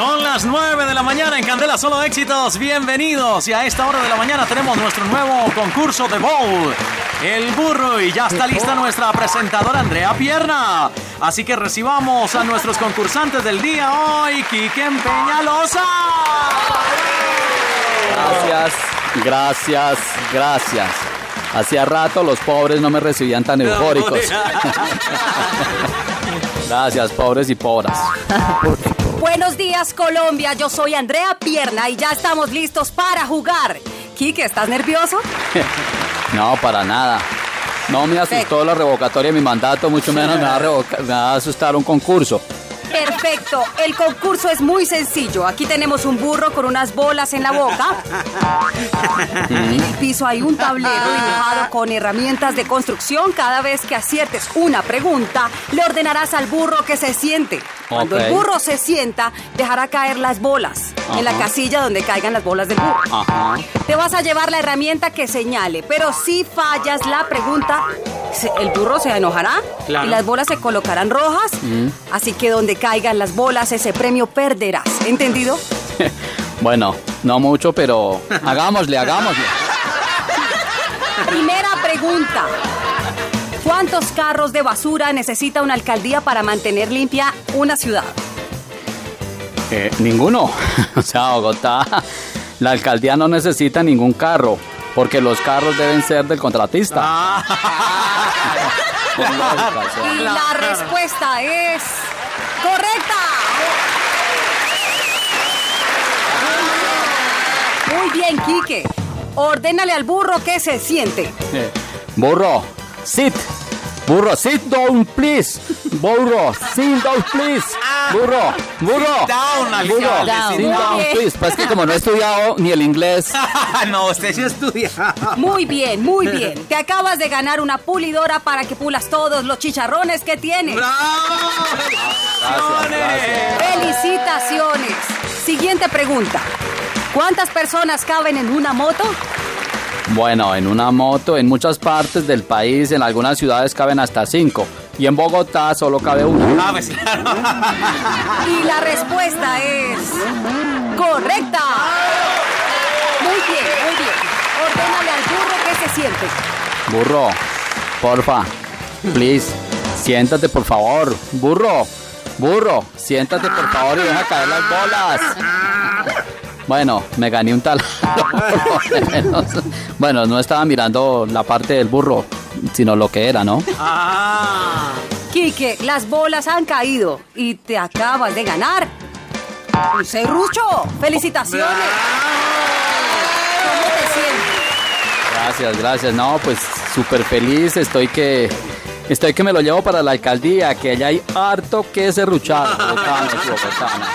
Son las 9 de la mañana en Candela Solo Éxitos. Bienvenidos. Y a esta hora de la mañana tenemos nuestro nuevo concurso de bowl. El burro. Y ya está lista nuestra presentadora Andrea Pierna. Así que recibamos a nuestros concursantes del día hoy, Quique Peñalosa. Gracias, gracias, gracias. Hacía rato los pobres no me recibían tan eufóricos. Gracias, pobres y pobras. Buenos días, Colombia. Yo soy Andrea Pierna y ya estamos listos para jugar. Quique, ¿estás nervioso? No, para nada. No me asustó la revocatoria de mi mandato, mucho menos me va, a me va a asustar un concurso. Perfecto. El concurso es muy sencillo. Aquí tenemos un burro con unas bolas en la boca. En el piso hay un tablero dibujado con herramientas de construcción. Cada vez que aciertes una pregunta, le ordenarás al burro que se siente. Cuando el burro se sienta, dejará caer las bolas en la casilla donde caigan las bolas del burro. Ajá. Te vas a llevar la herramienta que señale, pero si fallas la pregunta, se- el burro se enojará Claro. y las bolas se colocarán rojas. Así que donde caigan las bolas, ese premio perderás. ¿Entendido? Bueno, no mucho, pero hagámosle, hagámosle. Primera pregunta. ¿Cuántos carros de basura necesita una alcaldía para mantener limpia una ciudad? Eh, ninguno. O sea, Bogotá, la alcaldía no necesita ningún carro, porque los carros deben ser del contratista. Con lógica, o sea. Y la respuesta es correcta. Muy bien, Quique. Ordénale al burro que se siente. Eh, Burro, sit. Burro, sit down, please. Burro, sit down, please. Burro, burro. down, alcalde, burro, sit sit down. down, Muy bien. please. Pues que como no he estudiado ni el inglés. no, usted sí estudia. Muy bien, muy bien. Te acabas de ganar una pulidora para que pulas todos los chicharrones que tienes. ¡Bravo! Gracias, gracias. Felicitaciones. Siguiente pregunta. ¿Cuántas personas caben en una moto? Bueno, en una moto, en muchas partes del país, en algunas ciudades caben hasta cinco. Y en Bogotá solo cabe una. Ah, pues claro. Y la respuesta es correcta. Muy bien, muy bien. Ordénale al burro que se siente. Burro, porfa, please, siéntate por favor. Burro, burro, siéntate por favor y deja caer las bolas. Bueno, me gané un tal. bueno, no estaba mirando la parte del burro, sino lo que era, ¿no? Ah. Quique, las bolas han caído y te acabas de ganar un serrucho. Felicitaciones. ¿Cómo te sientes? Gracias, gracias. No, pues súper feliz. Estoy que estoy que me lo llevo para la alcaldía, que allá hay harto que serruchar.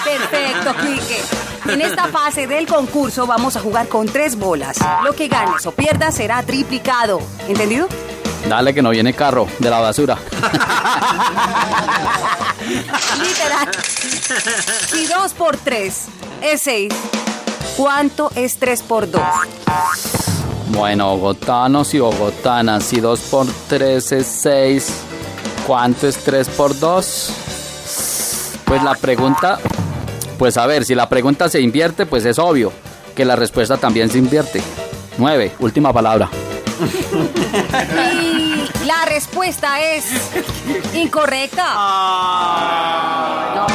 Perfecto, Quique. En esta fase del concurso vamos a jugar con tres bolas. Lo que ganes o pierdas será triplicado. ¿Entendido? Dale que no viene carro de la basura. Literal. Si dos por tres es seis, ¿cuánto es tres por dos? Bueno, bogotanos y bogotanas, si 2 por 3 es 6, ¿cuánto es 3 por 2? Pues la pregunta, pues a ver, si la pregunta se invierte, pues es obvio que la respuesta también se invierte. 9, última palabra. Y la respuesta es incorrecta. No.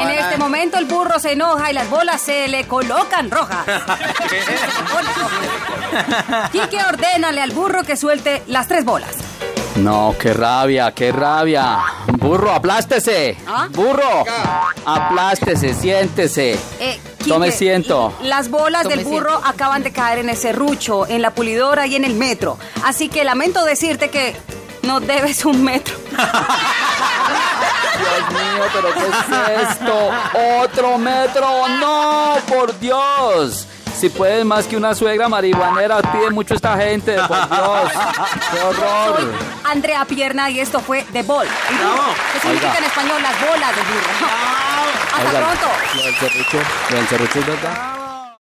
En este momento el burro se enoja y las bolas se le colocan rojas. Quique, ordénale al burro que suelte las tres bolas. No, qué rabia, qué rabia. Burro, aplástese. ¿Ah? Burro, aplástese, siéntese. Eh, Yo me Quique, siento. Las bolas del burro acaban de caer en el serrucho, en la pulidora y en el metro. Así que lamento decirte que no debes un metro. Dios mío, pero ¿qué es esto? ¿Otro metro? ¡No! ¡Por Dios! Si puedes más que una suegra marihuanera, pide mucho esta gente, por Dios. ¡Qué horror! Soy Andrea Pierna y esto fue The Ball. Que significa Oiga. en español las bolas del burro. Hasta Oiga, pronto. Lo del serrucho, lo del serrucho es verdad.